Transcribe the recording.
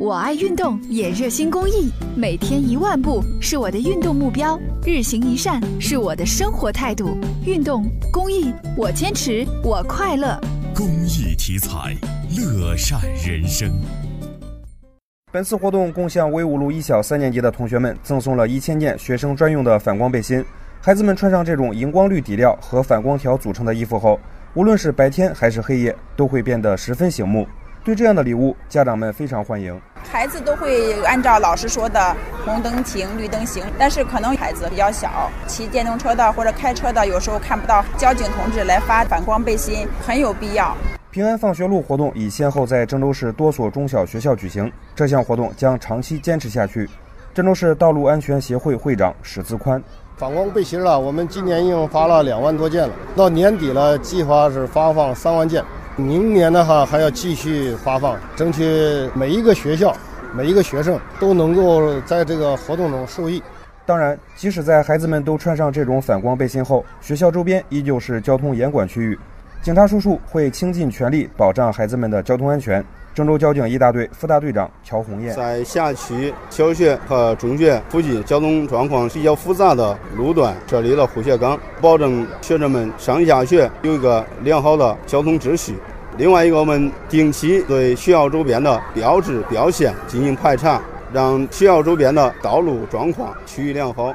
我爱运动，也热心公益，每天一万步是我的运动目标，日行一善是我的生活态度。运动公益，我坚持，我快乐。公益题材，乐善人生。本次活动共向威武路一小三年级的同学们赠送了一千件学生专用的反光背心。孩子们穿上这种荧光绿底料和反光条组成的衣服后，无论是白天还是黑夜，都会变得十分醒目。对这样的礼物，家长们非常欢迎。孩子都会按照老师说的红灯停，绿灯行。但是可能孩子比较小，骑电动车的或者开车的，有时候看不到交警同志来发反光背心，很有必要。平安放学路活动已先后在郑州市多所中小学校举行，这项活动将长期坚持下去。郑州市道路安全协会会长史自宽：反光背心了，我们今年已经发了两万多件了，到年底了，计划是发放三万件。明年的话还要继续发放，争取每一个学校、每一个学生都能够在这个活动中受益。当然，即使在孩子们都穿上这种反光背心后，学校周边依旧是交通严管区域，警察叔叔会倾尽全力保障孩子们的交通安全。郑州交警一大队副大队长乔红艳在辖区小学和中学附近交通状况比较复杂的路段设立了护学岗，保证学生们上下学有一个良好的交通秩序。另外一个，我们定期对学校周边的标志标线进行排查，让学校周边的道路状况趋于良好。